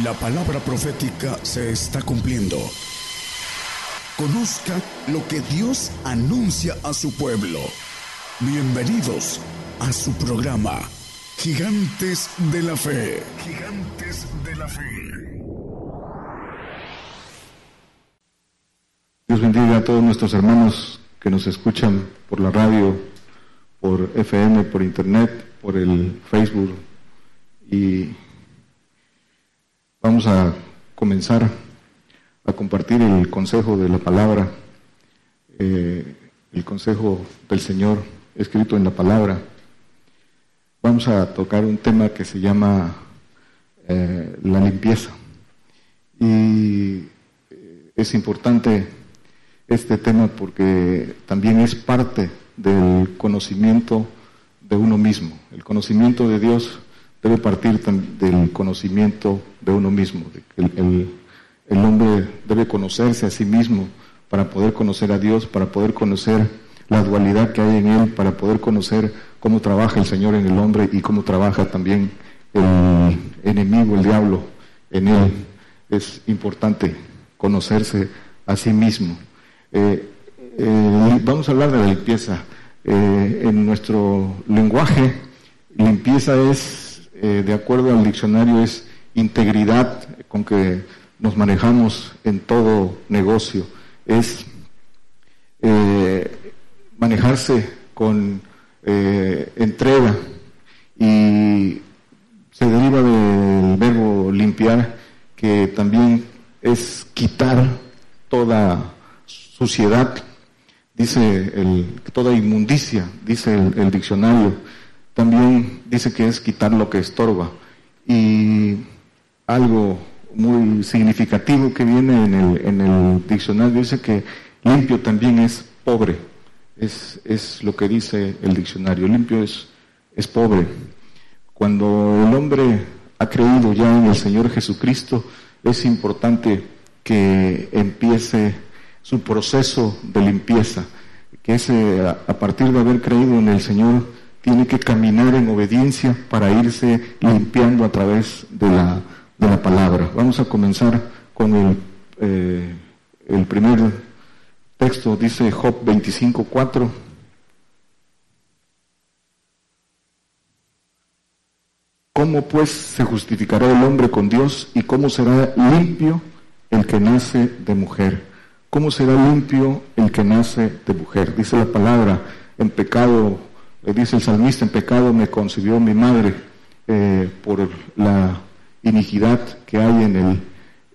La palabra profética se está cumpliendo. Conozca lo que Dios anuncia a su pueblo. Bienvenidos a su programa, Gigantes de la Fe. Gigantes de la Fe. Dios bendiga a todos nuestros hermanos que nos escuchan por la radio, por FM, por internet, por el Facebook y Vamos a comenzar a compartir el consejo de la palabra, eh, el consejo del Señor escrito en la palabra. Vamos a tocar un tema que se llama eh, la limpieza. Y eh, es importante este tema porque también es parte del conocimiento de uno mismo. El conocimiento de Dios debe partir del conocimiento de uno mismo. El, el, hombre debe conocerse a sí mismo para poder conocer a Dios, para poder conocer la dualidad que hay en él, para poder conocer cómo trabaja el Señor en el hombre y cómo trabaja también el enemigo, el diablo en él. Es importante conocerse a sí mismo. Eh, eh, vamos a hablar de la limpieza. Eh, en nuestro lenguaje, limpieza es eh, de acuerdo al diccionario, es integridad con que nos manejamos en todo negocio. Es eh, manejarse con eh, entrega y se deriva del verbo limpiar, que también es quitar toda suciedad, dice el, toda inmundicia, dice el diccionario también dice que es quitar lo que estorba. Y algo muy significativo que viene en el, diccionario dice que limpio también es pobre. Es, es lo que dice el diccionario. Limpio es, es pobre. Cuando el hombre ha creído ya en el Señor Jesucristo, es importante que empiece su proceso de limpieza, que ese, a partir de haber creído en el Señor tiene que caminar en obediencia para irse limpiando a través de la, de la palabra. Vamos a comenzar con el, eh, el primer texto, dice Job 25.4. ¿Cómo pues se justificará el hombre con Dios y cómo será limpio el que nace de mujer? ¿Cómo será limpio el que nace de mujer? Dice la palabra, en pecado le dice el salmista, en pecado me concibió mi madre eh, por la iniquidad que hay en, el,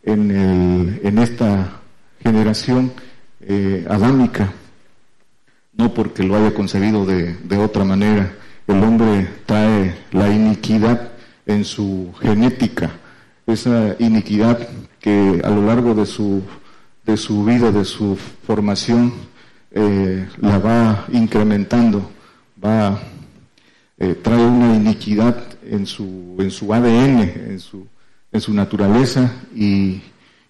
en, el, en esta generación eh, adámica, no porque lo haya concebido de, de otra manera. El hombre trae la iniquidad en su genética, esa iniquidad que a lo largo de su, de su vida, de su formación, eh, la va incrementando va, eh, trae una iniquidad en su, en su ADN, en su, en su naturaleza y,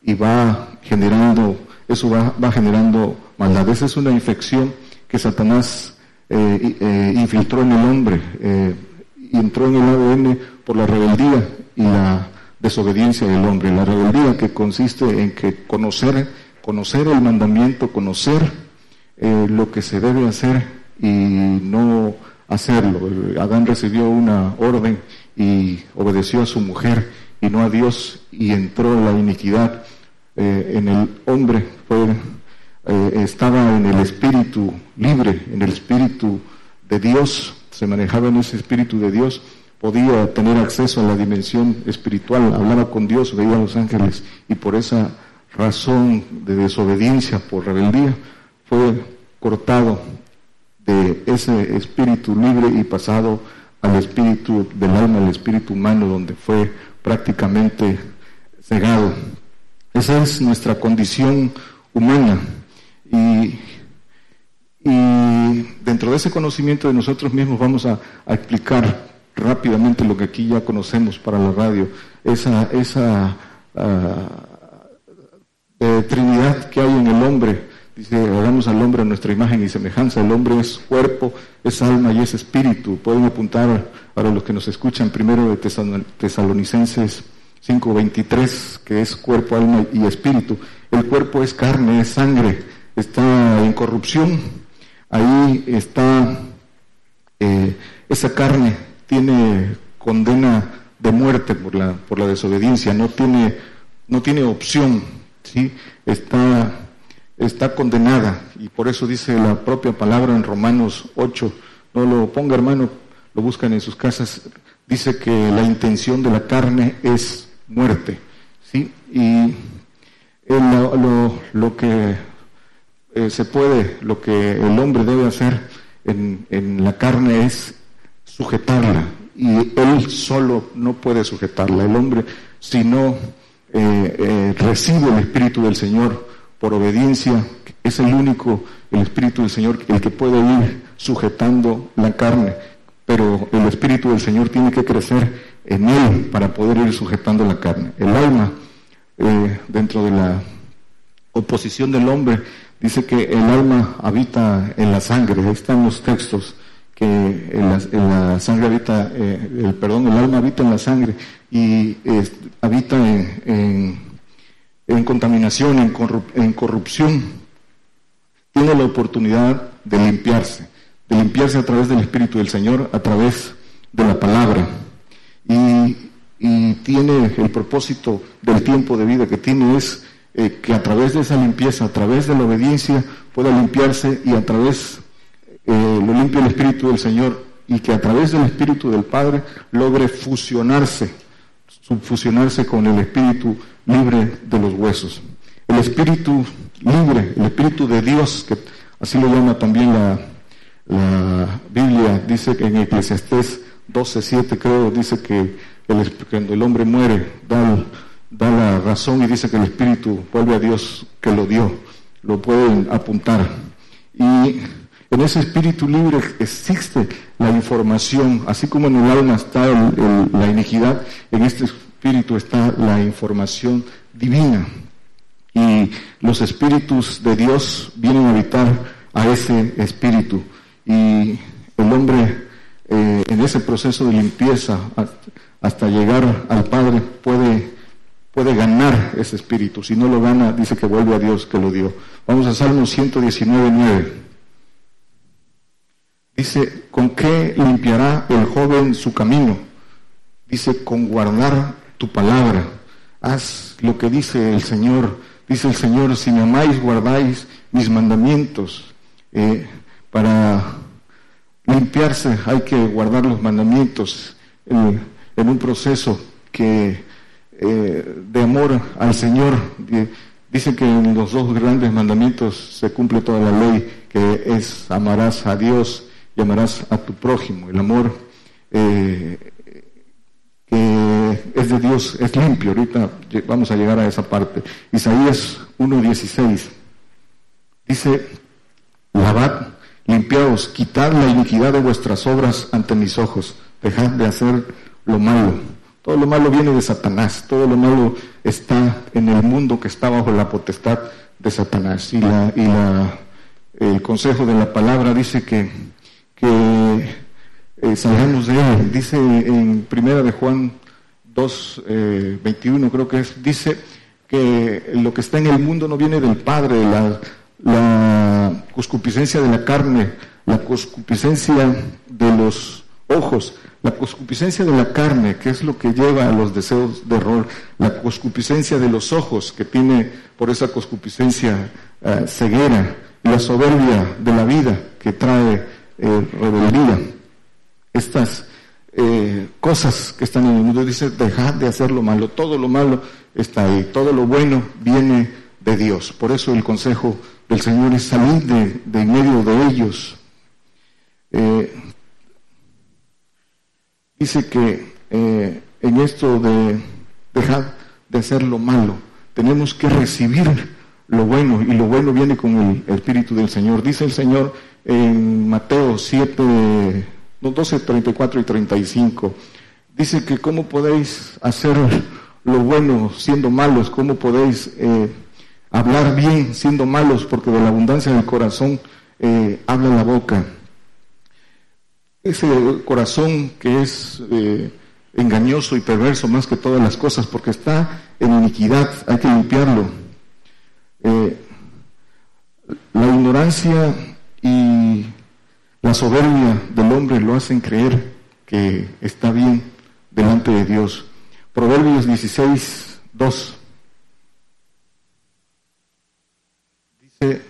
y va generando, eso va, va, generando maldad. Esa es una infección que Satanás eh, eh, infiltró en el hombre, y entró en el ADN por la rebeldía y la desobediencia del hombre. La rebeldía que consiste en que conocer, conocer el mandamiento, conocer lo que se debe hacer y no hacerlo. Adán recibió una orden y obedeció a su mujer y no a Dios y entró la iniquidad eh, en el hombre. Fue, eh, estaba en el espíritu libre, en el espíritu de Dios, se manejaba en ese espíritu de Dios, podía tener acceso a la dimensión espiritual, hablaba con Dios, veía a los ángeles. Y por esa razón de desobediencia, por rebeldía, fue cortado de ese espíritu libre y pasado al espíritu del alma, al espíritu humano, donde fue prácticamente cegado. Esa es nuestra condición humana. Y, dentro de ese conocimiento de nosotros mismos vamos a, explicar rápidamente lo que aquí ya conocemos para la radio, esa, esa ah, Trinidad que hay en el hombre Dice, hagamos al hombre a nuestra imagen y semejanza. El hombre es cuerpo, es alma y es espíritu. Pueden apuntar para los que nos escuchan primero de Tesalonicenses 5.23, que es cuerpo, alma y espíritu. El cuerpo es carne, es sangre, está en corrupción. Ahí está, eh, esa carne tiene condena de muerte por la, por la desobediencia, no tiene, no tiene opción, ¿sí? está, está condenada. Y por eso dice la propia palabra en Romanos 8, no lo ponga hermano, lo buscan en sus casas, dice que la intención de la carne es muerte. ¿sí? Y lo, lo, que eh, se puede, lo que el hombre debe hacer en, en la carne es sujetarla. Y él solo no puede sujetarla. El hombre, si no eh, eh, recibe el Espíritu del Señor por obediencia, es el único, el Espíritu del Señor, el que puede ir sujetando la carne pero el Espíritu del Señor tiene que crecer en él para poder ir sujetando la carne. El alma, eh, dentro de la oposición del hombre, dice que el alma habita en la sangre. Ahí están los textos que en la, sangre habita, eh, el perdón, el alma habita en la sangre y habita en, contaminación, en corrupción. Tiene la oportunidad de limpiarse de limpiarse a través del Espíritu del Señor, a través de la palabra. Y, tiene el propósito del tiempo de vida que tiene es eh, que a través de esa limpieza, a través de la obediencia, pueda limpiarse y a través, eh, lo limpia el Espíritu del Señor y que a través del Espíritu del Padre logre fusionarse, subfusionarse con el Espíritu libre de los huesos. El Espíritu libre, el Espíritu de Dios, que así lo llama también la, Biblia dice que en Eclesiastés 12.7 creo, dice que el, cuando el hombre muere da, da la razón y dice que el Espíritu vuelve a Dios que lo dio. Lo pueden apuntar. Y en ese espíritu libre existe la información, así como en el alma está la iniquidad, en este espíritu está la información divina. Y los espíritus de Dios vienen a habitar a ese espíritu y el hombre eh, en ese proceso de limpieza hasta llegar al Padre puede, puede ganar ese espíritu. Si no lo gana, dice que vuelve a Dios que lo dio. Vamos a Salmo 119, 9. Dice, ¿con qué limpiará el joven su camino? Dice, con guardar tu palabra. Haz lo que dice el Señor. Dice el Señor, si me amáis, guardáis mis mandamientos. Eh, para limpiarse hay que guardar los mandamientos en, un proceso que eh, de amor al Señor. Dice que en los dos grandes mandamientos se cumple toda la ley, que es amarás a Dios y amarás a tu prójimo. El amor eh, que es de Dios es limpio. Ahorita vamos a llegar a esa parte. Isaías 1.16 dice, lavad Limpiaos, quitad la iniquidad de vuestras obras ante mis ojos, dejad de hacer lo malo. Todo lo malo viene de Satanás, todo lo malo está en el mundo que está bajo la potestad de Satanás. Y, la, y la, el consejo de la palabra dice que, que eh, salgamos de él. Dice en primera de Juan 2, 21 eh, creo que es, dice que lo que está en el mundo no viene del Padre, la, la concupiscencia de la carne, la concupiscencia de los ojos, la concupiscencia de la carne, que es lo que lleva a los deseos de error, la concupiscencia de los ojos, que tiene por esa concupiscencia eh, ceguera, la soberbia de la vida, que trae eh, rebeldía. Estas eh, cosas que están en el mundo, dice, dejad de hacer lo malo, todo lo malo está ahí, todo lo bueno viene de Dios. Por eso el consejo del Señor es salir de, en medio de ellos. Eh, dice que eh, en esto de dejar de hacer lo malo, tenemos que recibir lo bueno y lo bueno viene con el, Espíritu del Señor. Dice el Señor en Mateo 7, 12, 34 y 35. Dice que cómo podéis hacer lo bueno siendo malos, cómo podéis... Eh, hablar bien siendo malos, porque de la abundancia del corazón eh, habla la boca. Ese corazón que es eh, engañoso y perverso más que todas las cosas, porque está en iniquidad, hay que limpiarlo. La ignorancia y la soberbia del hombre lo hacen creer que está bien delante de Dios. Proverbios 16, 2. Dice,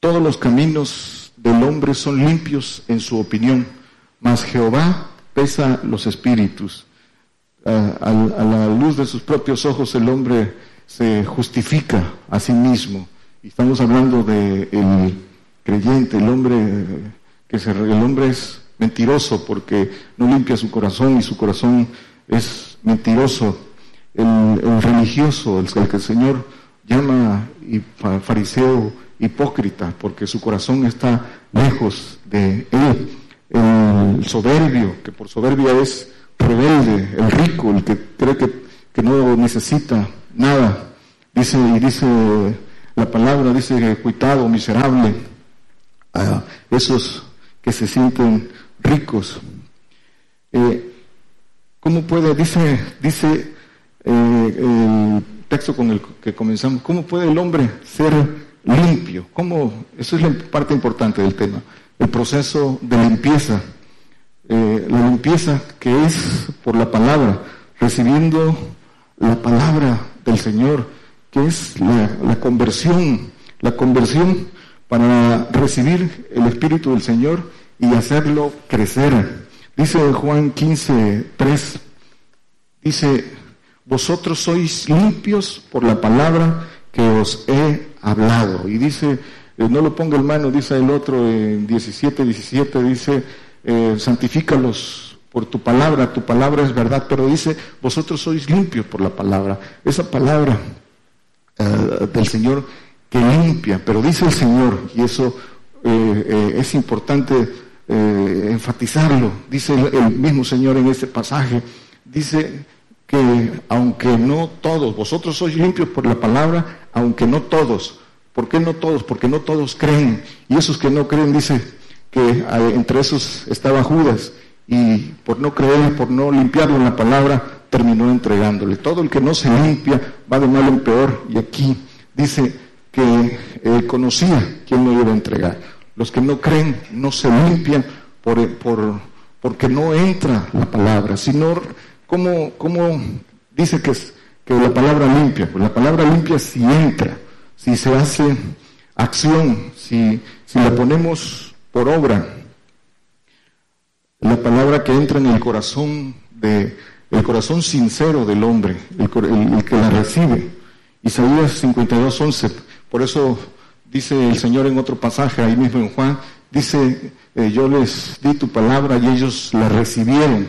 todos los caminos del hombre son limpios en su opinión, mas Jehová pesa los espíritus. a, la luz de sus propios ojos el hombre se justifica a sí mismo. Y estamos hablando del el creyente, el hombre que se, el hombre es mentiroso porque no limpia su corazón y su corazón es mentiroso. El, religioso, el, que el Señor llama fariseo hipócrita porque su corazón está lejos de él el soberbio, que por soberbia es rebelde, el rico, el que cree que, no necesita nada. Dice, y dice la palabra, dice cuitado, miserable, a esos que se sienten ricos. Eh, ¿Cómo puede, dice, dice eh, el texto con el que comenzamos, cómo puede el hombre ser limpio? ¿Cómo? Eso es la parte importante del tema el proceso de limpieza, eh, la limpieza que es por la palabra, recibiendo la palabra del Señor, que es la, conversión, la conversión para recibir el Espíritu del Señor y hacerlo crecer. Dice Juan 15, 3, dice, vosotros sois limpios por la palabra que os he hablado. Y dice eh, no lo ponga en mano, dice el otro en 17, 17, dice, eh, santifícalos por tu palabra, tu palabra es verdad, pero dice, vosotros sois limpios por la palabra. Esa palabra eh, del Señor que limpia, pero dice el Señor, y eso es importante enfatizarlo, dice el mismo Señor en este pasaje, dice que aunque no todos, vosotros sois limpios por la palabra, aunque no todos, ¿Por qué no todos? Porque no todos creen. Y esos que no creen, dice que entre esos estaba Judas. Y por no creer, por no limpiarlo en la palabra, terminó entregándole. Todo el que no se limpia va de mal en peor. Y aquí dice que eh, conocía quién lo iba a entregar. Los que no creen no se limpian por, por, porque no entra la palabra, sino como, como dice que, es, que la palabra limpia. Pues la palabra limpia si entra si se hace acción, si, si la ponemos por obra, la palabra que entra en el corazón de el corazón sincero del hombre, el, que la recibe. Isaías 52, 11. Por eso dice el Señor en otro pasaje, ahí mismo en Juan, dice, eh, yo les di tu palabra y ellos la recibieron.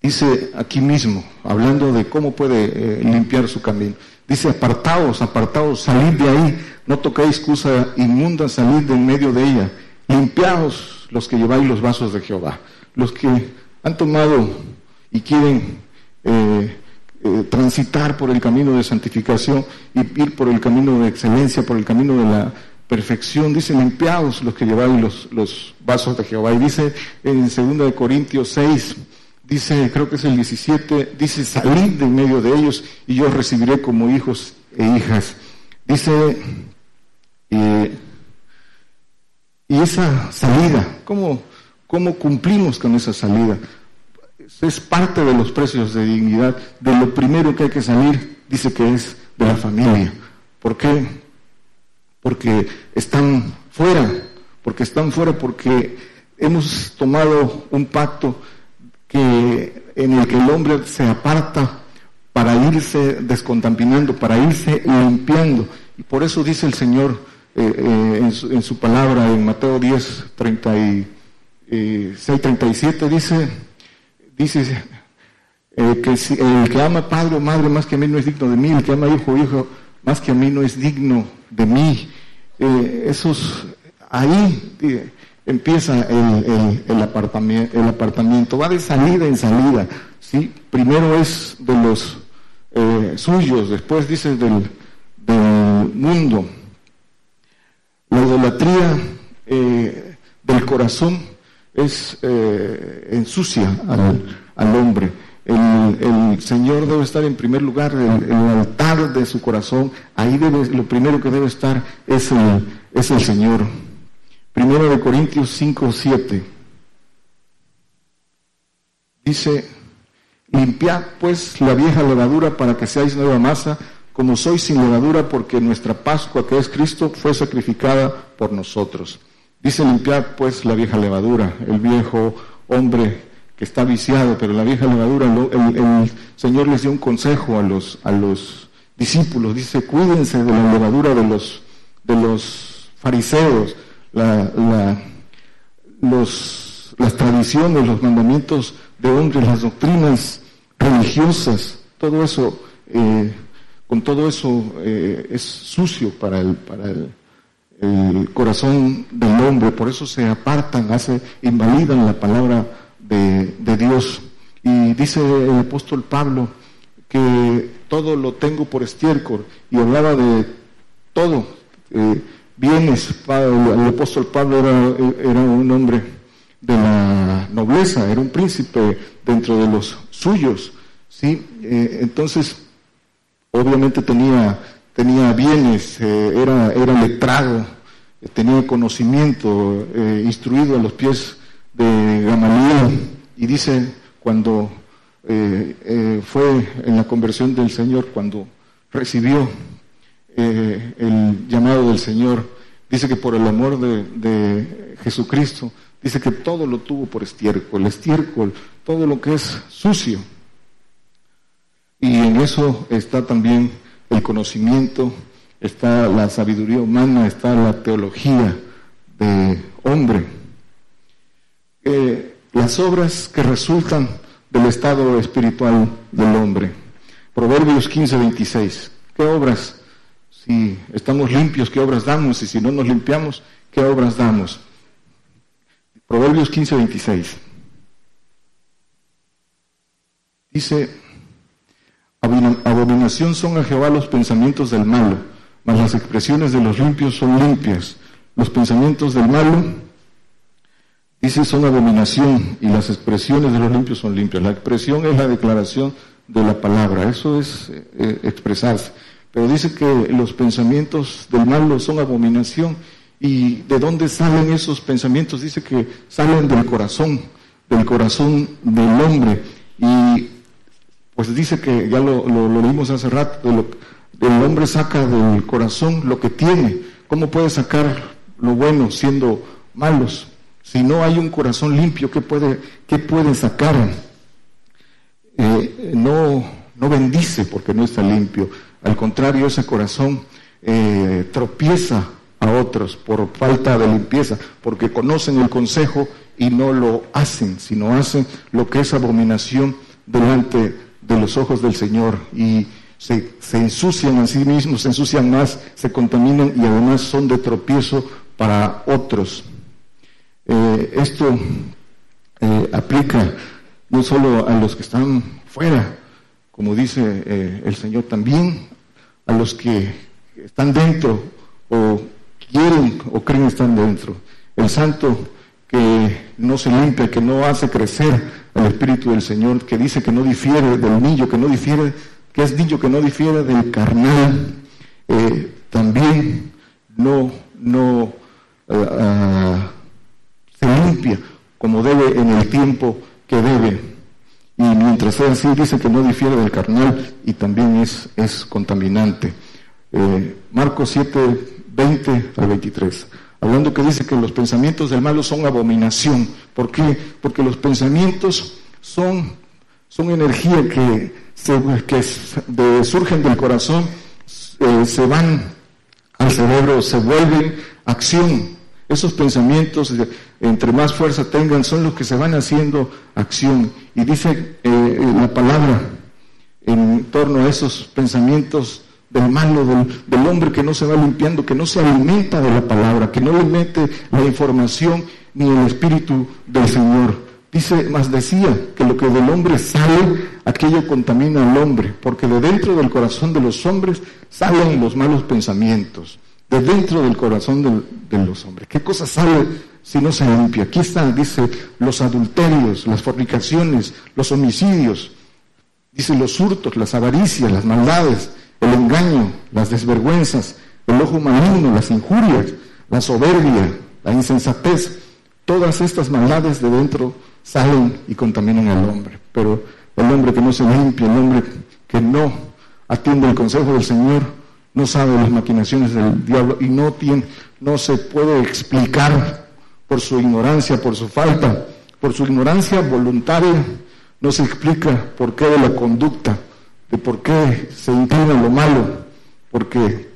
Dice aquí mismo, hablando de cómo puede eh, limpiar su camino. Dice, apartaos, apartaos, salid de ahí, no toquéis cosa inmunda, salid de en medio de ella. Limpiaos los que lleváis los vasos de Jehová. Los que han tomado y quieren eh, eh, transitar por el camino de santificación y ir por el camino de excelencia, por el camino de la perfección. Dice, limpiaos los que lleváis los, los vasos de Jehová. Y dice en 2 Corintios 6, dice, creo que es el 17, dice, salid de medio de ellos y yo recibiré como hijos e hijas. Dice, eh, y esa salida, ¿cómo, ¿cómo cumplimos con esa salida? Es parte de los precios de dignidad. De lo primero que hay que salir, dice que es de la familia. ¿Por qué? Porque están fuera, porque están fuera, porque hemos tomado un pacto que, en el que el hombre se aparta para irse descontaminando, para irse limpiando. Y por eso dice el Señor eh, eh, en, su, palabra en Mateo 10, 36, 37, dice, dice eh, que si, el que ama padre o madre más que a mí no es digno de mí, el que ama hijo o hijo más que a mí no es digno de mí. esos, ahí empieza el, el, apartamento, el apartamento, va de salida en salida, ¿sí? Primero es de los eh, suyos, después dice del, del mundo. La idolatría eh, del corazón es eh, ensucia al, hombre. El, Señor debe estar en primer lugar, el, altar de su corazón, ahí debe, lo primero que debe estar es el, es el Señor. Primero de Corintios 5, 7. Dice, limpiad pues la vieja levadura para que seáis nueva masa, como sois sin levadura, porque nuestra Pascua, que es Cristo, fue sacrificada por nosotros. Dice limpiar pues la vieja levadura, el viejo hombre que está viciado, pero la vieja levadura, el, Señor les dio un consejo a los, a los discípulos, dice, cuídense de la levadura de los, de los fariseos, la, los, las tradiciones, los mandamientos de hombres, las doctrinas religiosas, todo eso, eh, con todo eso eh, es sucio para el, para el, el corazón del hombre, por eso se apartan, hace, invalidan la palabra de, Dios. Y dice el apóstol Pablo que todo lo tengo por estiércol y hablaba de todo, eh, bienes. El apóstol Pablo era, un hombre de la nobleza, era un príncipe dentro de los suyos. ¿sí? Eh, entonces, obviamente tenía tenía bienes, eh, era, era letrado, tenía conocimiento, eh, instruido a los pies de Gamaliel. Y dice, cuando eh, fue en la conversión del Señor, cuando recibió el llamado del Señor, dice que por el amor de, de, Jesucristo, dice que todo lo tuvo por estiércol, estiércol, todo lo que es sucio. Y en eso está también el conocimiento, está la sabiduría humana, está la teología de hombre. Eh, las obras que resultan del estado espiritual del hombre. Proverbios 15, 26. ¿Qué obras? Si estamos limpios, ¿qué obras damos? Y si no nos limpiamos, ¿qué obras damos? Proverbios 15, 26. Dice, Abominación son a Jehová los pensamientos del malo, mas las expresiones de los limpios son limpias. Los pensamientos del malo, dice, son abominación y las expresiones de los limpios son limpias. La expresión es la declaración de la palabra, eso es eh, expresarse. Pero dice que los pensamientos del malo son abominación. ¿Y de dónde salen esos pensamientos? Dice que salen del corazón, del corazón del hombre. Y pues dice que, ya lo, lo, leímos hace rato, el hombre saca del corazón lo que tiene. ¿Cómo puede sacar lo bueno siendo malos? Si no hay un corazón limpio, ¿qué puede, qué puede sacar? Eh, no, no bendice porque no está limpio. Al contrario, ese corazón eh, tropieza a otros por falta de limpieza, porque conocen el consejo y no lo hacen, sino hacen lo que es abominación delante de los ojos del Señor y se, ensucian a sí mismos, se ensucian más, se contaminan y además son de tropiezo para otros. Eh, esto eh, aplica no solo a los que están fuera, como dice eh, el Señor, también a los que están dentro o quieren o creen estar dentro. El santo que no se limpia, que no hace crecer al Espíritu del Señor, que dice que no difiere del niño, que no difiere, que es niño que no difiere del carnal, eh, también no, no eh, ah, se limpia como debe en el tiempo que debe. Y mientras sea así, dice que no difiere del carnal y también es, es contaminante. Eh, Marcos 7, 20 al 23 hablando que dice que los pensamientos del malo son abominación. ¿Por qué? Porque los pensamientos son, son energía que, surgen del corazón, eh, se van al cerebro, se vuelven acción. Esos pensamientos, entre más fuerza tengan, son los que se van haciendo acción. Y dice eh, la palabra en torno a esos pensamientos del malo, del, hombre que no se va limpiando, que no se alimenta de la palabra, que no le mete la información ni el espíritu del Señor. Dice, más decía que lo que del hombre sale, aquello contamina al hombre, porque de dentro del corazón de los hombres salen los malos pensamientos, de dentro del corazón de, los hombres. ¿Qué cosa sale? si no se limpia? Aquí está, dice, los adulterios, las fornicaciones, los homicidios, dice los hurtos, las avaricias, las maldades, el engaño, las desvergüenzas, el ojo maligno, las injurias, la soberbia, la insensatez. Todas estas maldades de dentro salen y contaminan al hombre. Pero el hombre que no se limpia, el hombre que no atiende el consejo del Señor, no sabe las maquinaciones del diablo y no tiene, no se puede explicar por su ignorancia, por su falta, por su ignorancia voluntaria, no se explica por qué de la conducta, de por qué se inclina lo malo, porque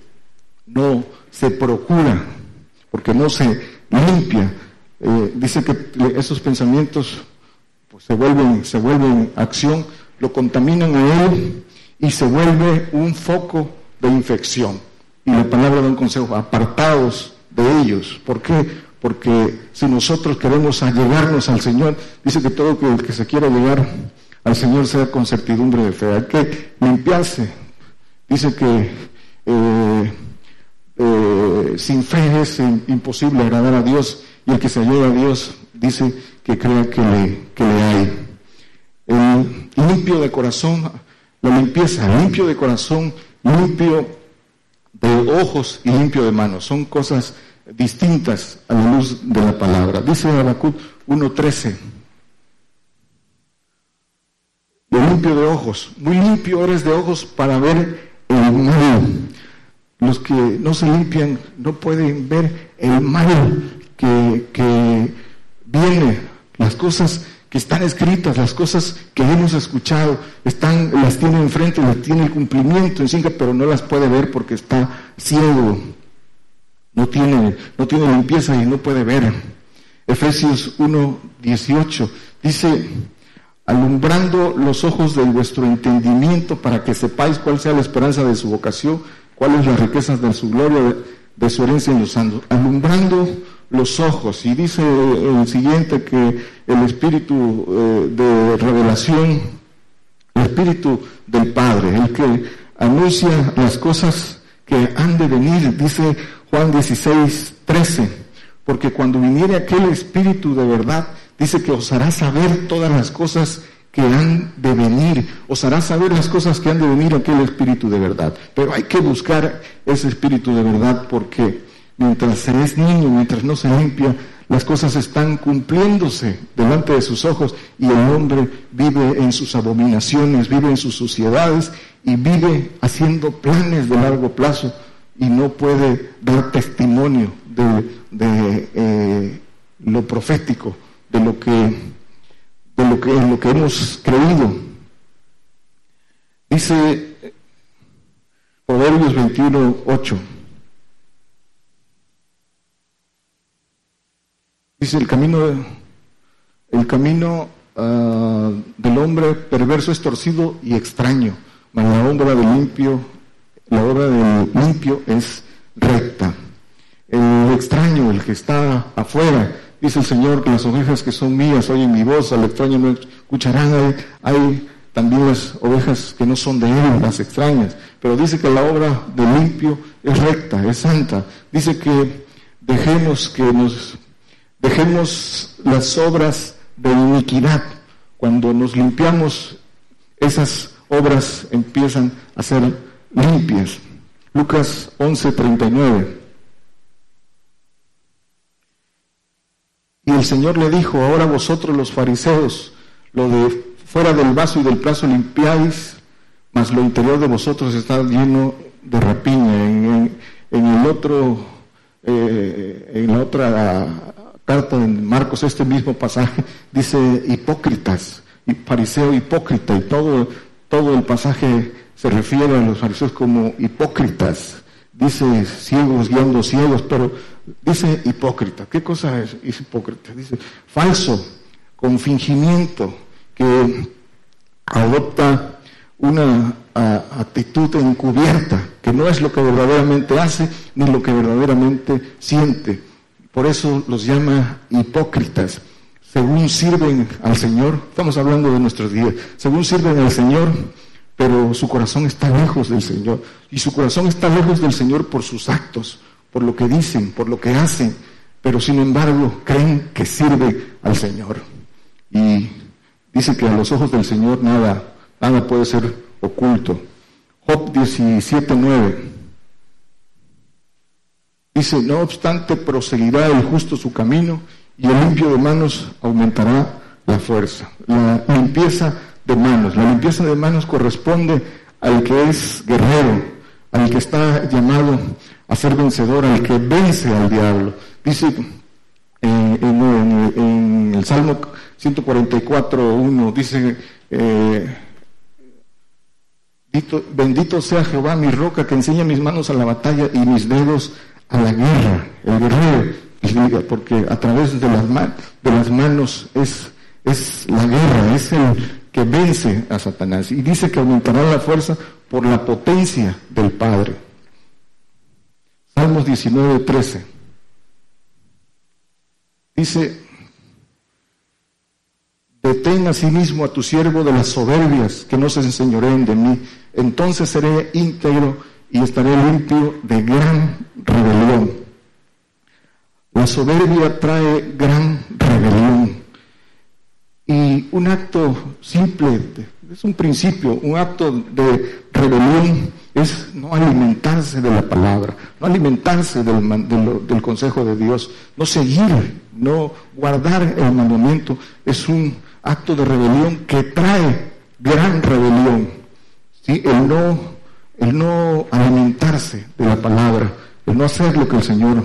no se procura, porque no se limpia. Eh, dice que esos pensamientos pues, se vuelven, se vuelven acción, lo contaminan a él y se vuelve un foco de infección. Y la palabra da un consejo, apartados de ellos. ¿Por qué? Porque si nosotros queremos allegarnos al Señor, dice que todo el que se quiera llegar al Señor sea con certidumbre de fe. Hay que limpiarse. Dice que eh, eh, sin fe es imposible agradar a Dios y el que se llega a Dios dice que crea que le, que le hay. El limpio de corazón, la limpieza, limpio de corazón, limpio de ojos y limpio de manos. Son cosas distintas a la luz de la palabra. Dice Habacuc 1.13. Lo limpio de ojos. Muy limpio eres de ojos para ver el mal. Los que no se limpian no pueden ver el mal que, que viene, las cosas que están escritas, las cosas que hemos escuchado, están, las tiene enfrente, las tiene el cumplimiento en pero no las puede ver porque está ciego, no tiene, no tiene limpieza y no puede ver. Efesios 1, 18 dice, alumbrando los ojos de vuestro entendimiento para que sepáis cuál sea la esperanza de su vocación, cuáles las riquezas de su gloria, de, su herencia en los santos, alumbrando los ojos. Y dice el siguiente que el espíritu eh, de revelación, el espíritu del Padre, el que anuncia las cosas que han de venir, dice Juan 16, 13, porque cuando viniere aquel espíritu de verdad, dice que os hará saber todas las cosas que han de venir, os hará saber las cosas que han de venir aquel espíritu de verdad. Pero hay que buscar ese espíritu de verdad porque mientras se es niño, mientras no se limpia, las cosas están cumpliéndose delante de sus ojos y el hombre vive en sus abominaciones, vive en sus suciedades y vive haciendo planes de largo plazo y no puede dar testimonio de, eh, lo profético, de lo que, de lo que, lo que hemos creído. Dice Proverbios 21, 8. Dice el camino, el camino ah, del hombre perverso es torcido y extraño, mas la obra del limpio, la obra del limpio es recta. El extraño, el que está afuera, dice el Señor que las ovejas que son mías oyen mi voz, al extraño no escucharán. Hay, también las ovejas que no son de él, las extrañas. Pero dice que la obra del limpio es recta, es santa. Dice que dejemos que nos Dejemos las obras de iniquidad. Cuando nos limpiamos, esas obras empiezan a ser limpias. Lucas 11:39. Y el Señor le dijo, ahora vosotros los fariseos, lo de fuera del vaso y del plazo limpiáis, mas lo interior de vosotros está lleno de rapiña. En, el otro, eh, en la otra carta en Marcos, este mismo pasaje, dice hipócritas, y fariseo hipócrita, y todo, todo el pasaje se refiere a los fariseos como hipócritas. Dice ciegos guiando ciegos, pero dice hipócrita. ¿Qué cosa es, hipócrita? Dice falso, con fingimiento, que adopta una actitud encubierta, que no es lo que verdaderamente hace ni lo que verdaderamente siente. Por eso los llama hipócritas. Según sirven al Señor, estamos hablando de nuestros días, según sirven al Señor, pero su corazón está lejos del Señor. Y su corazón está lejos del Señor por sus actos, por lo que dicen, por lo que hacen. pero sin embargo creen que sirve al Señor. Y dice que a los ojos del Señor nada, nada puede ser oculto. Job 17.9 dice, no obstante proseguirá el justo su camino y el limpio de manos aumentará la fuerza. La limpieza de manos, la limpieza de manos corresponde al que es guerrero, al que está llamado a ser vencedor, al que vence al diablo. Dice eh, en, el Salmo 144.1, dice, eh, bendito sea Jehová, mi roca, que enseña mis manos a la batalla y mis dedos a la guerra. El guerrero, porque a través de las, de las manos es, es la guerra, es el que vence a Satanás. Y dice que aumentará la fuerza por la potencia del Padre. Salmos 19, 13. Dice, detén a sí mismo a tu siervo de las soberbias, que no se enseñoreen de mí. Entonces seré íntegro y estaré limpio de gran rebelión. La soberbia trae gran rebelión. Y un acto simple, es un principio, un acto de rebelión es no alimentarse de la palabra, no alimentarse del, del, consejo de Dios, no seguir, no guardar el mandamiento, es un acto de rebelión que trae gran rebelión. ¿sí? El, no, el no alimentarse de la palabra, el no hacer lo que el Señor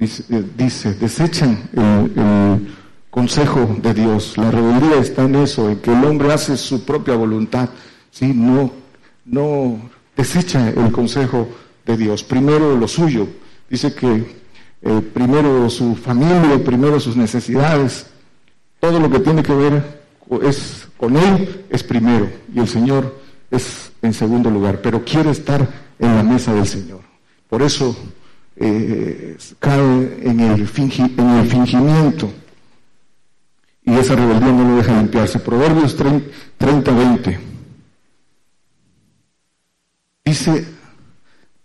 dice, eh, desechan el consejo de Dios. La rebeldía está en eso, en que el hombre hace su propia voluntad, ¿sí? no, no desecha el consejo de Dios. Primero lo suyo. Dice que eh, primero su familia, primero sus necesidades, todo lo que tiene que ver es con él es primero y el Señor es en segundo lugar, pero quiere estar en la mesa del Señor. Por eso eh, cae en el, en el fingimiento y esa rebeldía no lo deja limpiarse. Proverbios 30, 20. Dice,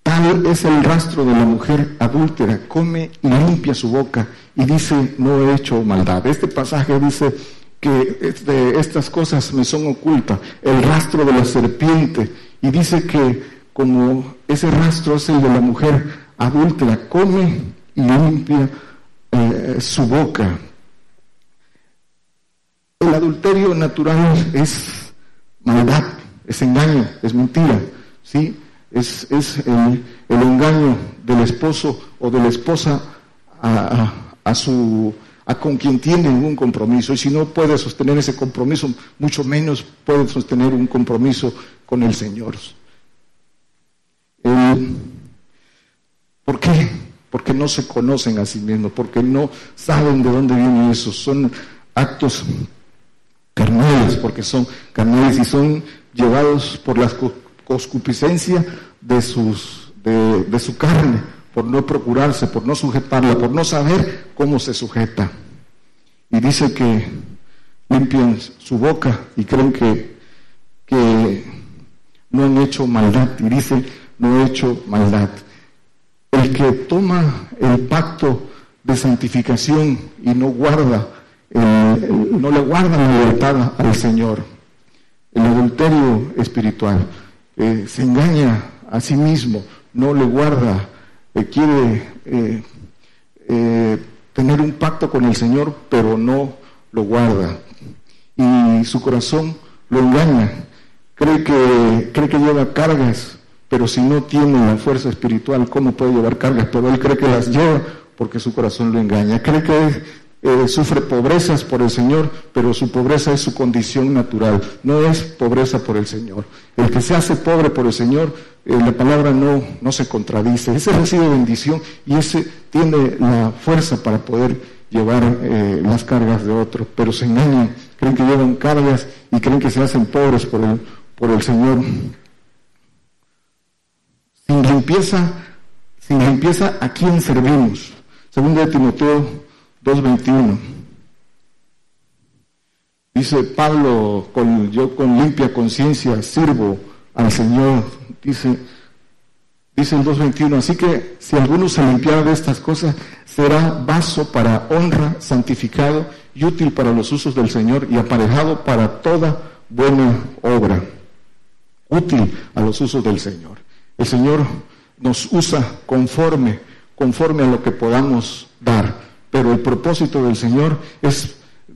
tal es el rastro de la mujer adúltera, come y limpia su boca y dice, no he hecho maldad. Este pasaje dice que este, estas cosas me son ocultas, el rastro de la serpiente, y dice que como ese rastro es el de la mujer adúltera, come y limpia eh, su boca. El adulterio natural es maldad, es engaño, es mentira, ¿sí? Es, el, engaño del esposo o de la esposa a, su a con quien tiene un compromiso y si no puede sostener ese compromiso, mucho menos puede sostener un compromiso con el Señor. ¿Por qué? Porque no se conocen a sí mismos, porque no saben de dónde viene eso. Son actos carnales, porque son carnales y son llevados por la concupiscencia de, sus, de, su carne, por no procurarse, por no sujetarla, por no saber cómo se sujeta. Y dice que limpian su boca y creen que, que no han hecho maldad. Y dice, no he hecho maldad. El que toma el pacto de santificación y no guarda no le guarda la libertad al Señor. El adulterio espiritual eh, se engaña a sí mismo, no le guarda, eh, quiere eh, tener un pacto con el Señor, pero no lo guarda. Y su corazón lo engaña. Cree que, cree que lleva cargas, pero si no tiene la fuerza espiritual, ¿cómo puede llevar cargas? Pero él cree que las lleva porque su corazón lo engaña. Cree que eh, sufre pobrezas por el Señor, pero su pobreza es su condición natural, no es pobreza por el Señor. El que se hace pobre por el Señor, eh, la palabra no, no se contradice, ese recibe bendición y ese tiene la fuerza para poder llevar eh, las cargas de otros, pero se engañan, creen que llevan cargas y creen que se hacen pobres por el, por el Señor. Sin limpieza, sin limpieza, ¿a quién servimos? Segundo de Timoteo 2.21. Dice Pablo, con, yo con limpia conciencia sirvo al Señor. Dice, dice el 2.21, así que si alguno se limpiara de estas cosas, será vaso para honra, santificado y útil para los usos del Señor y aparejado para toda buena obra. Útil a los usos del Señor. El Señor nos usa conforme, conforme a lo que podamos dar. Pero el propósito del Señor es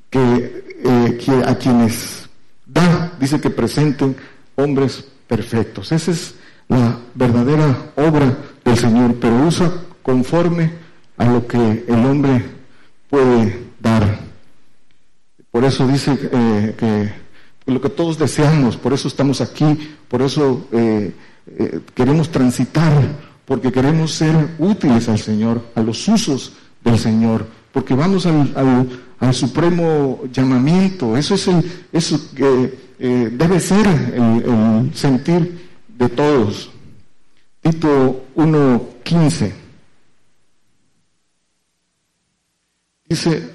que, eh, que a quienes da, dice que presenten hombres perfectos. Esa es la verdadera obra del Señor, pero usa conforme a lo que el hombre puede dar. Por eso dice eh, que lo que todos deseamos, por eso estamos aquí, por eso eh, queremos transitar, porque queremos ser útiles al Señor, a los usos del Señor, porque vamos al, al, supremo llamamiento, eso es el, eso que debe ser el, sentir de todos. Tito 1.15 dice,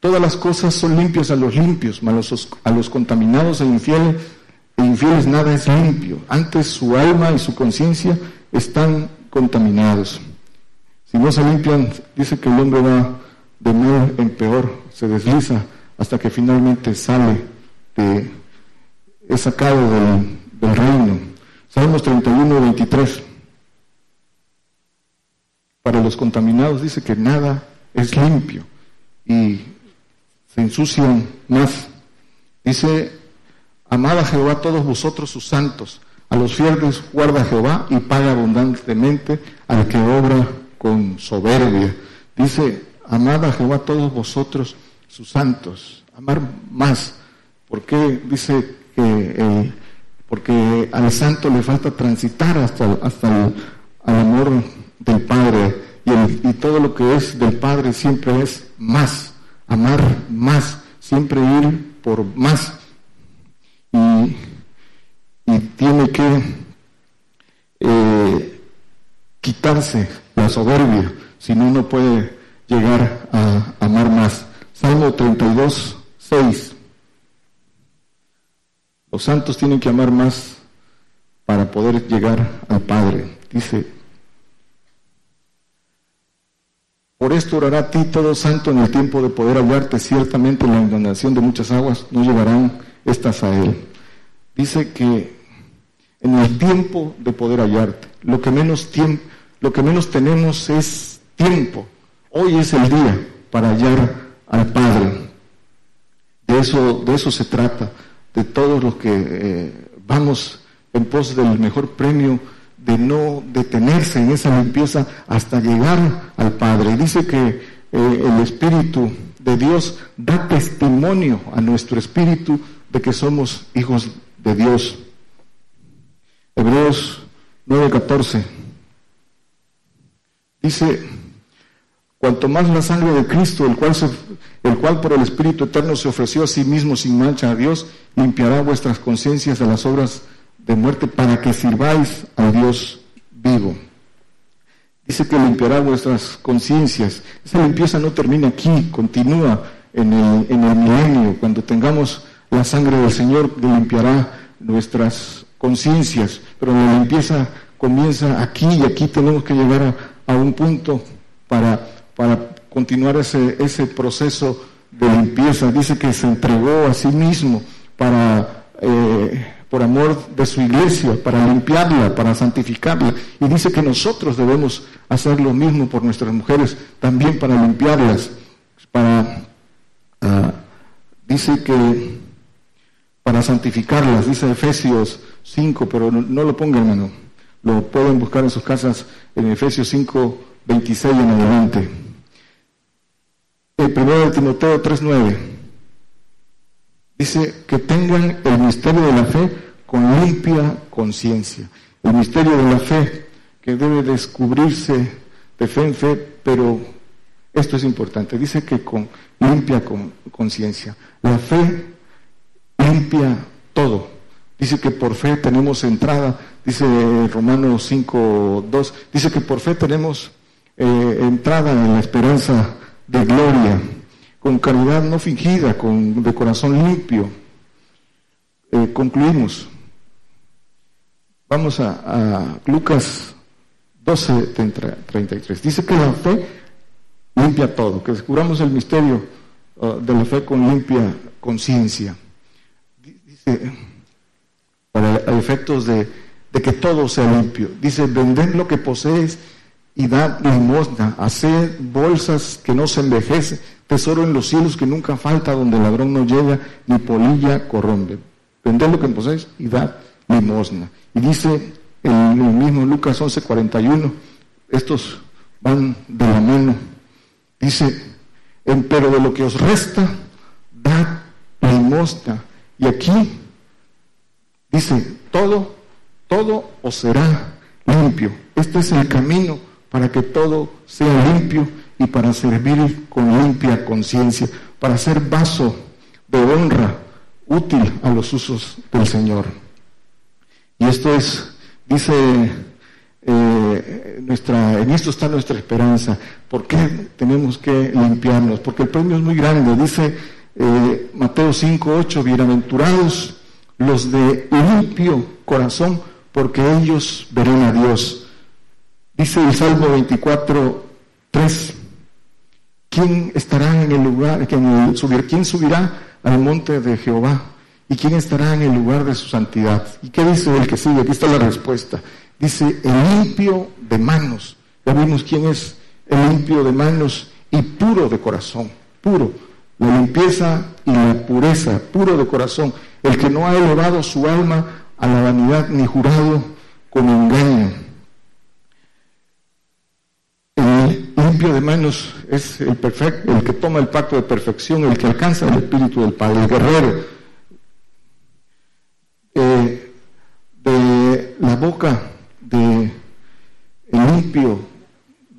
todas las cosas son limpias a los limpios, mas a los contaminados e infieles, e infieles nada es limpio. Antes su alma y su conciencia están contaminados. Si no se limpian, dice que el hombre va de mal en peor, se desliza hasta que finalmente sale de, es sacado del, reino. Salmos 31, 23. Para los contaminados dice que nada es limpio y se ensucian más. Dice, amad a Jehová todos vosotros sus santos, a los fieles guarda Jehová y paga abundantemente al que obra con soberbia. Dice, amad a Jehová todos vosotros sus santos, amar más. porque Dice que porque al santo le falta transitar hasta, hasta el amor del Padre y, todo lo que es del Padre siempre es más, amar más, siempre ir por más. Y, tiene que eh, quitarse la soberbia, si no, no puede llegar a amar más. Salmo 32, 6. Los santos tienen que amar más para poder llegar al Padre. Dice, Por esto orará a ti todo santo en el tiempo de poder hallarte. Ciertamente la inundación de muchas aguas no llevarán estas a él. Dice que en el tiempo de poder hallarte, lo que menos tiempo, lo que menos tenemos es tiempo. Hoy es el día para hallar al Padre. De eso, de eso se trata, de todos los que eh, vamos en pos del mejor premio de no detenerse en esa limpieza hasta llegar al Padre. Dice que eh, el Espíritu de Dios da testimonio a nuestro espíritu de que somos hijos de Dios. Hebreos 9:14 dice, cuanto más la sangre de Cristo, el cual, por el Espíritu Eterno se ofreció a sí mismo sin mancha a Dios, limpiará vuestras conciencias de las obras de muerte para que sirváis a Dios vivo. Dice que limpiará vuestras conciencias. Esa limpieza no termina aquí, continúa en el, en el milenio. Cuando tengamos la sangre del Señor, limpiará nuestras conciencias. Pero la limpieza comienza aquí y aquí tenemos que llegar a, un punto para, para continuar ese, ese proceso de limpieza. Dice que se entregó a sí mismo para eh, por amor de su iglesia, para limpiarla, para santificarla. Y dice que nosotros debemos hacer lo mismo por nuestras mujeres, también para limpiarlas, para, ah, dice que para santificarlas, dice Efesios 5, pero no, lo pongan, hermano, lo pueden buscar en sus casas en Efesios 5, 26 en adelante. El primero de Timoteo 3, 9. Dice que tengan el misterio de la fe con limpia conciencia. El misterio de la fe que debe descubrirse de fe en fe, pero esto es importante. Dice que con limpia conciencia. La fe limpia todo. Dice que por fe tenemos entrada, dice Romanos 5, 2, dice que por fe tenemos eh, entrada en la esperanza de gloria con caridad no fingida, con, de corazón limpio. Eh, concluimos. Vamos a, Lucas 12, 33. Dice que la fe limpia todo, que descubramos el misterio uh, de la fe con limpia conciencia. Dice, para efectos de, que todo sea limpio. Dice, vended lo que posees y dad limosna, haced bolsas que no se envejecen, tesoro en los cielos que nunca falta, donde ladrón no llega, ni polilla corrompe. Vended lo que posees y dad limosna. Y dice el mismo Lucas 11:41, estos van de la mano. Dice, pero de lo que os resta, dad limosna. Y aquí dice, todo, todo os será limpio. Este es el camino para que todo sea limpio y para servir con limpia conciencia, para ser vaso de honra útil a los usos del Señor. Y esto es, dice eh, nuestra, en esto está nuestra esperanza. ¿Por qué tenemos que limpiarnos? Porque el premio es muy grande. Dice eh, Mateo 5, 8, bienaventurados los de limpio corazón, porque ellos verán a Dios. Dice el Salmo 24, 3, ¿quién estará en el lugar, quién subirá, quién subirá al monte de Jehová? ¿Y quién estará en el lugar de su santidad? ¿Y qué dice el que sigue? Aquí está la respuesta. Dice, el limpio de manos. Ya vimos quién es el limpio de manos y puro de corazón. Puro. La limpieza y la pureza, puro de corazón. El que no ha elevado su alma a la vanidad ni jurado con engaño. El limpio de manos es el perfecto, el que toma el pacto de perfección, el que alcanza el espíritu del Padre, el guerrero. Eh, de la boca de el limpio,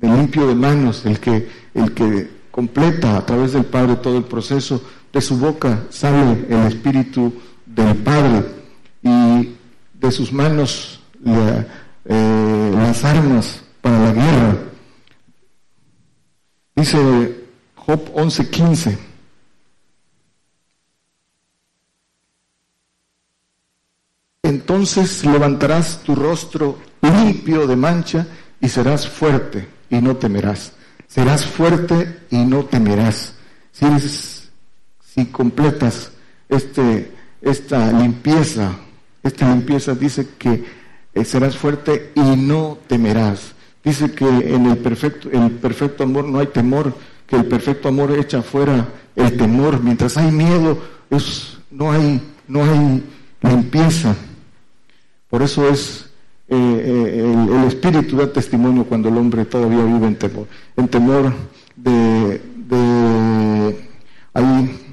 el limpio de manos, el que, el que completa a través del Padre todo el proceso, de su boca sale el Espíritu del Padre y de sus manos eh, las armas para la guerra. Dice Job 11:15. Entonces levantarás tu rostro limpio de mancha y serás fuerte y no temerás. Serás fuerte y no temerás. Si, si completas este, esta limpieza, esta limpieza dice que eh, serás fuerte y no temerás. Dice que en el perfecto, el perfecto amor no hay temor, que el perfecto amor echa fuera el temor. Mientras hay miedo, es, no, hay, no hay limpieza. Por eso es eh, eh, el, espíritu da testimonio cuando el hombre todavía vive en temor. En temor de, hay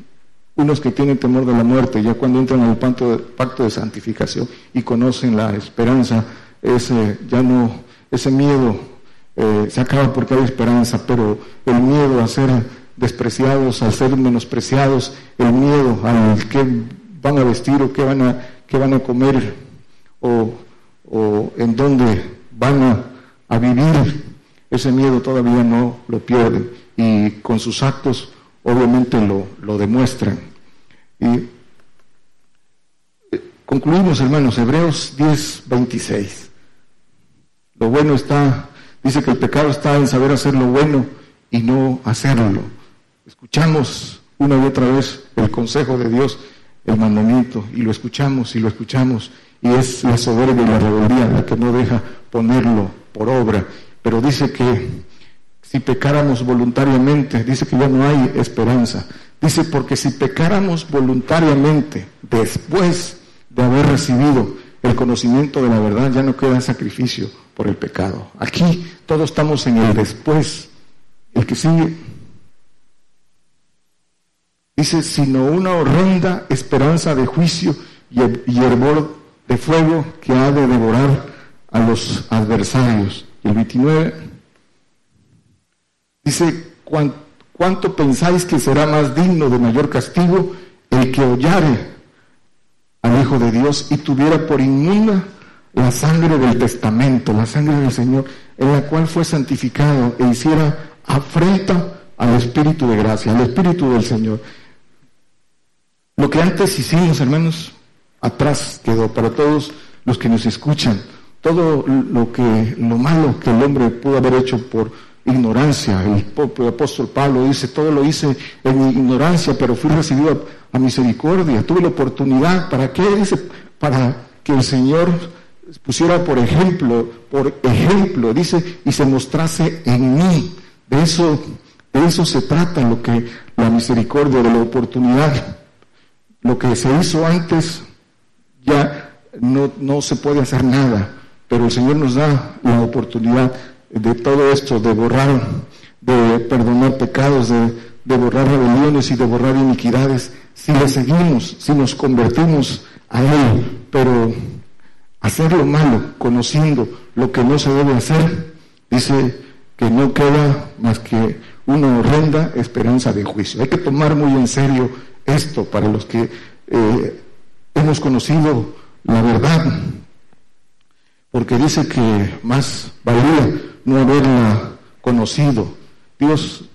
unos que tienen temor de la muerte, ya cuando entran al pacto de, pacto de santificación y conocen la esperanza, ese ya no, ese miedo eh, se acaba porque hay esperanza, pero el miedo a ser despreciados, a ser menospreciados, el miedo al que van a vestir o qué van a, qué van a comer o o en dónde van a, vivir, ese miedo todavía no lo pierden y con sus actos obviamente lo, lo demuestran. Y eh, concluimos, hermanos, Hebreos 10, 26. Lo bueno está, dice que el pecado está en saber hacer lo bueno y no hacerlo. Escuchamos una y otra vez el consejo de Dios, el mandamiento, y lo escuchamos y lo escuchamos y es la soberbia y la rebeldía la que no deja ponerlo por obra. Pero dice que si pecáramos voluntariamente, dice que ya no hay esperanza. Dice, porque si pecáramos voluntariamente después de haber recibido el conocimiento de la verdad, ya no queda sacrificio por el pecado. Aquí todos estamos en el después. El que sigue dice, sino una horrenda esperanza de juicio y, hervor de fuego que ha de devorar a los adversarios. El 29 dice, ¿cuánto pensáis que será más digno de mayor castigo el que hollare al Hijo de Dios y tuviera por inmunda la sangre del testamento, la sangre del Señor, en la cual fue santificado e hiciera afrenta al Espíritu de gracia, al Espíritu del Señor. Lo que antes hicimos, hermanos, atrás quedó para todos los que nos escuchan. Todo lo que lo malo que el hombre pudo haber hecho por ignorancia. El, apóstol Pablo dice, todo lo hice en ignorancia, pero fui recibido a, misericordia. Tuve la oportunidad, ¿para qué? Dice, para que el Señor pusiera por ejemplo, por ejemplo, dice, y se mostrase en mí. De eso, de eso se trata lo que la misericordia, de la oportunidad. Lo que se hizo antes ya no, no se puede hacer nada, pero el Señor nos da la oportunidad de todo esto, de borrar, de perdonar pecados, de, de borrar rebeliones y de borrar iniquidades, si le seguimos, si nos convertimos a Él, pero hacer lo malo, conociendo lo que no se debe hacer, dice que no queda más que una horrenda esperanza de juicio. Hay que tomar muy en serio esto para los que eh, hemos conocido la verdad, porque dice que más valía no haberla conocido. Dios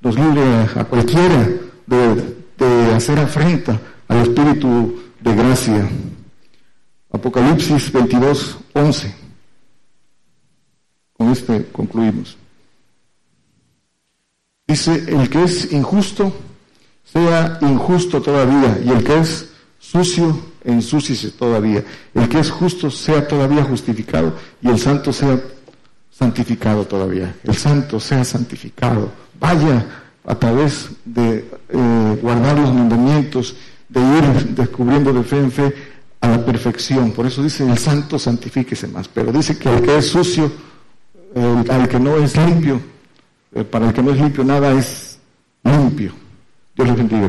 nos libre a, cualquiera de, hacer afrenta al Espíritu de gracia. Apocalipsis 22, 11. Con este concluimos. Dice, el que es injusto, sea injusto todavía, y el que es sucio, ensúciese todavía. El que es justo, sea todavía justificado, y el santo sea santificado todavía. El santo sea santificado. Vaya a través de eh, guardar los mandamientos, de ir descubriendo de fe en fe a la perfección. Por eso dice el santo santifíquese más. Pero dice que el que es sucio, al que no es limpio, eh, para el que no es limpio nada es limpio. Dios les bendiga.